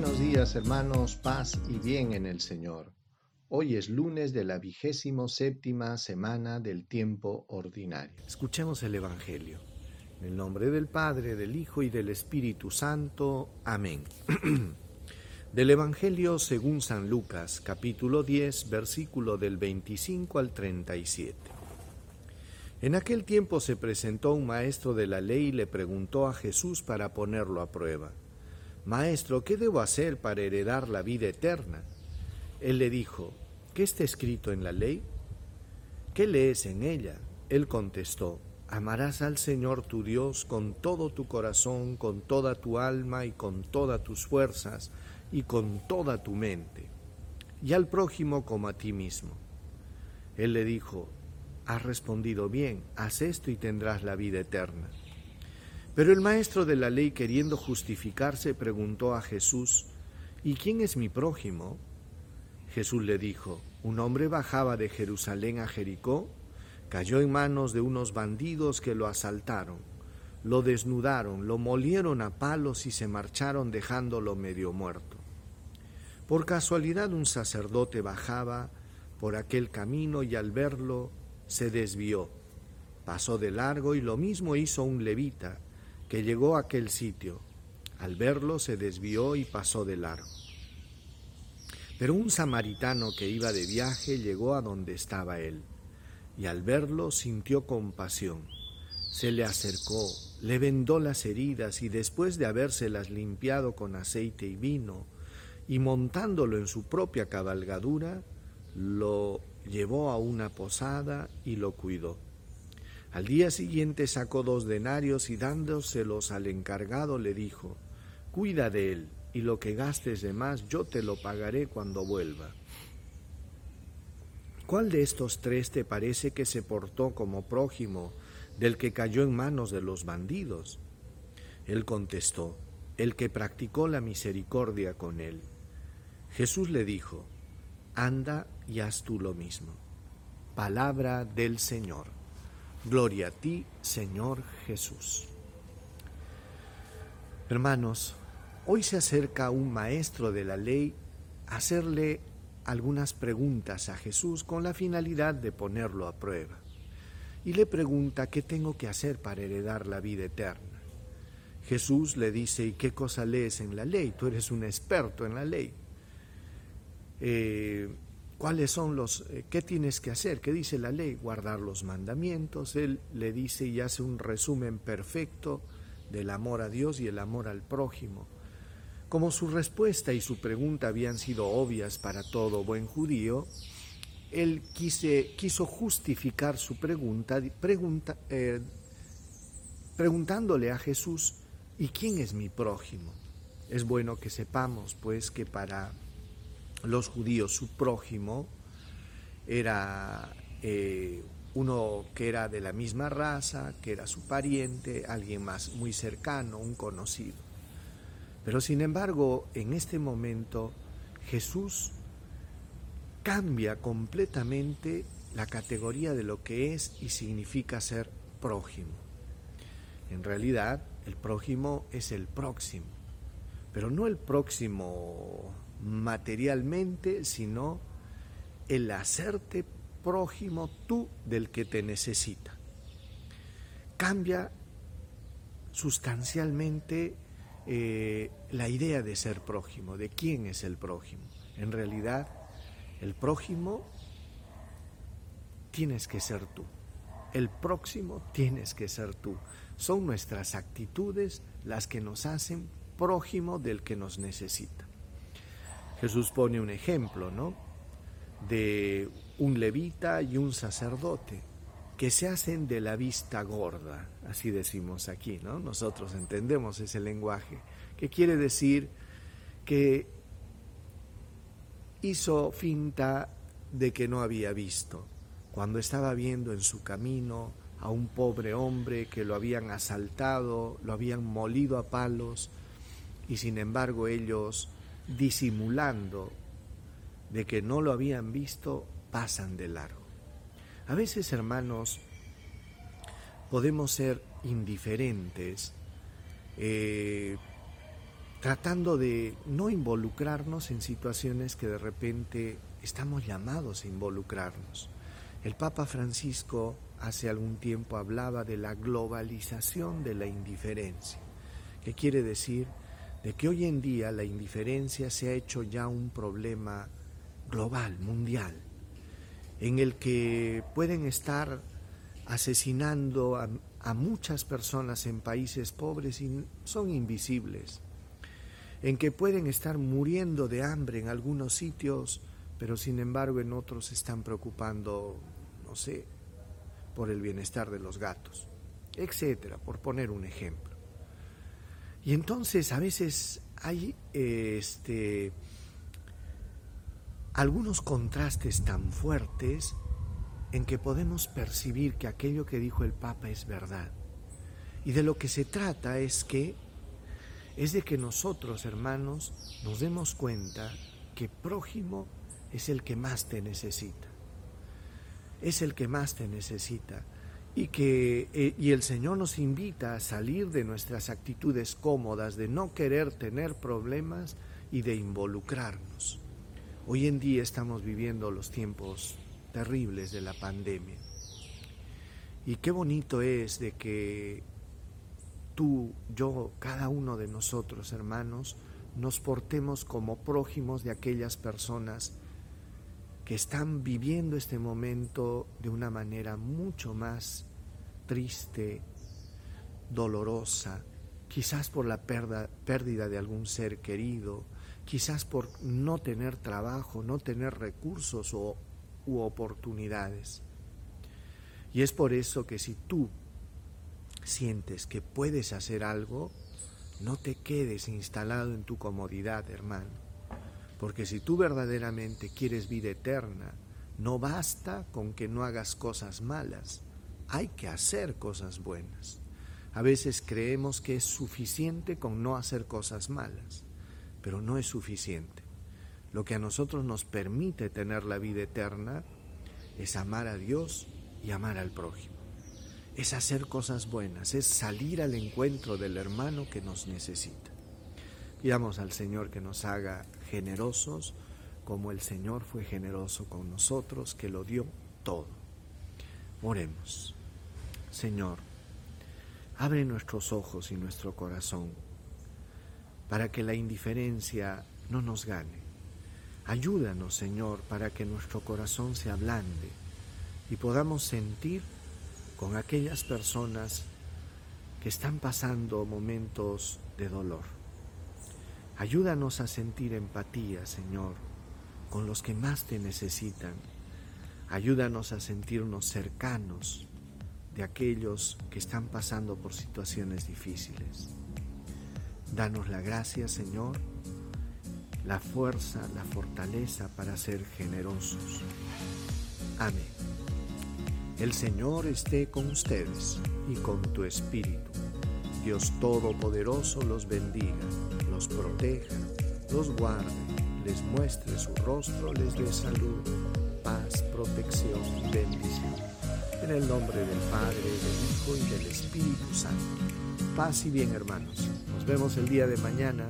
días hermanos, paz y bien en el Señor. Hoy es lunes de la vigésimo séptima semana del tiempo ordinario. Escuchemos el Evangelio. En el nombre del Padre, del Hijo y del Espíritu Santo. Amén. del Evangelio según San Lucas, capítulo 10, versículo del 25 al 37. En aquel tiempo se presentó un maestro de la ley y le preguntó a Jesús para ponerlo a prueba. Maestro, ¿qué debo hacer para heredar la vida eterna? Él le dijo, ¿qué está escrito en la ley? ¿Qué lees en ella? Él contestó, amarás al Señor tu Dios con todo tu corazón, con toda tu alma y con todas tus fuerzas y con toda tu mente, y al prójimo como a ti mismo. Él le dijo, has respondido bien, haz esto y tendrás la vida eterna. Pero el maestro de la ley, queriendo justificarse, preguntó a Jesús, ¿y quién es mi prójimo? Jesús le dijo, un hombre bajaba de Jerusalén a Jericó, cayó en manos de unos bandidos que lo asaltaron, lo desnudaron, lo molieron a palos y se marcharon dejándolo medio muerto. Por casualidad un sacerdote bajaba por aquel camino y al verlo se desvió. Pasó de largo y lo mismo hizo un levita que llegó a aquel sitio. Al verlo se desvió y pasó de largo. Pero un samaritano que iba de viaje llegó a donde estaba él, y al verlo sintió compasión. Se le acercó, le vendó las heridas y después de habérselas limpiado con aceite y vino, y montándolo en su propia cabalgadura, lo llevó a una posada y lo cuidó. Al día siguiente sacó dos denarios y dándoselos al encargado le dijo, Cuida de él, y lo que gastes de más yo te lo pagaré cuando vuelva. ¿Cuál de estos tres te parece que se portó como prójimo del que cayó en manos de los bandidos? Él contestó, el que practicó la misericordia con él. Jesús le dijo, anda y haz tú lo mismo. Palabra del Señor. Gloria a ti, Señor Jesús. Hermanos, hoy se acerca un maestro de la ley a hacerle algunas preguntas a Jesús con la finalidad de ponerlo a prueba. Y le pregunta qué tengo que hacer para heredar la vida eterna. Jesús le dice, ¿y qué cosa lees en la ley? Tú eres un experto en la ley. Eh, cuáles son los, eh, qué tienes que hacer, qué dice la ley, guardar los mandamientos. Él le dice y hace un resumen perfecto del amor a Dios y el amor al prójimo. Como su respuesta y su pregunta habían sido obvias para todo buen judío, él quiso justificar su pregunta, pregunta eh, preguntándole a Jesús, ¿y quién es mi prójimo? Es bueno que sepamos, pues, que para los judíos, su prójimo era eh, uno que era de la misma raza, que era su pariente, alguien más muy cercano, un conocido. Pero sin embargo, en este momento Jesús cambia completamente la categoría de lo que es y significa ser prójimo. En realidad, el prójimo es el próximo, pero no el próximo materialmente, sino el hacerte prójimo tú del que te necesita. Cambia sustancialmente eh, la idea de ser prójimo, de quién es el prójimo. En realidad, el prójimo tienes que ser tú. El próximo tienes que ser tú. Son nuestras actitudes las que nos hacen prójimo del que nos necesita. Jesús pone un ejemplo, ¿no? De un levita y un sacerdote que se hacen de la vista gorda, así decimos aquí, ¿no? Nosotros entendemos ese lenguaje, que quiere decir que hizo finta de que no había visto, cuando estaba viendo en su camino a un pobre hombre que lo habían asaltado, lo habían molido a palos, y sin embargo ellos disimulando de que no lo habían visto, pasan de largo. A veces, hermanos, podemos ser indiferentes, eh, tratando de no involucrarnos en situaciones que de repente estamos llamados a involucrarnos. El Papa Francisco hace algún tiempo hablaba de la globalización de la indiferencia, que quiere decir de que hoy en día la indiferencia se ha hecho ya un problema global, mundial, en el que pueden estar asesinando a, muchas personas en países pobres y son invisibles en que pueden estar muriendo de hambre en algunos sitios, pero sin embargo en otros se están preocupando, no sé, por el bienestar de los gatos, etcétera, por poner un ejemplo. Y entonces a veces hay este algunos contrastes tan fuertes en que podemos percibir que aquello que dijo el Papa es verdad. Y de lo que se trata es que es de que nosotros, hermanos, nos demos cuenta que prójimo es el que más te necesita. Es el que más te necesita. Y que eh, y el Señor nos invita a salir de nuestras actitudes cómodas, de no querer tener problemas y de involucrarnos. Hoy en día estamos viviendo los tiempos terribles de la pandemia. Y qué bonito es de que tú, yo, cada uno de nosotros, hermanos, nos portemos como prójimos de aquellas personas que están viviendo este momento de una manera mucho más triste, dolorosa, quizás por la pérdida de algún ser querido, quizás por no tener trabajo, no tener recursos o, u oportunidades. Y es por eso que si tú sientes que puedes hacer algo, no te quedes instalado en tu comodidad, hermano. Porque si tú verdaderamente quieres vida eterna, no basta con que no hagas cosas malas, hay que hacer cosas buenas. A veces creemos que es suficiente con no hacer cosas malas, pero no es suficiente. Lo que a nosotros nos permite tener la vida eterna es amar a Dios y amar al prójimo es hacer cosas buenas, es salir al encuentro del hermano que nos necesita. Pidamos al Señor que nos haga generosos como el Señor fue generoso con nosotros, que lo dio todo. Oremos. Señor, abre nuestros ojos y nuestro corazón para que la indiferencia no nos gane. Ayúdanos, Señor, para que nuestro corazón se ablande y podamos sentir con aquellas personas que están pasando momentos de dolor. Ayúdanos a sentir empatía, Señor, con los que más te necesitan. Ayúdanos a sentirnos cercanos de aquellos que están pasando por situaciones difíciles. Danos la gracia, Señor, la fuerza, la fortaleza para ser generosos. Amén. El Señor esté con ustedes y con tu espíritu. Dios Todopoderoso los bendiga, los proteja, los guarde, les muestre su rostro, les dé salud, paz, protección, bendición. En el nombre del Padre, del Hijo y del Espíritu Santo. Paz y bien hermanos. Nos vemos el día de mañana